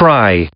Try.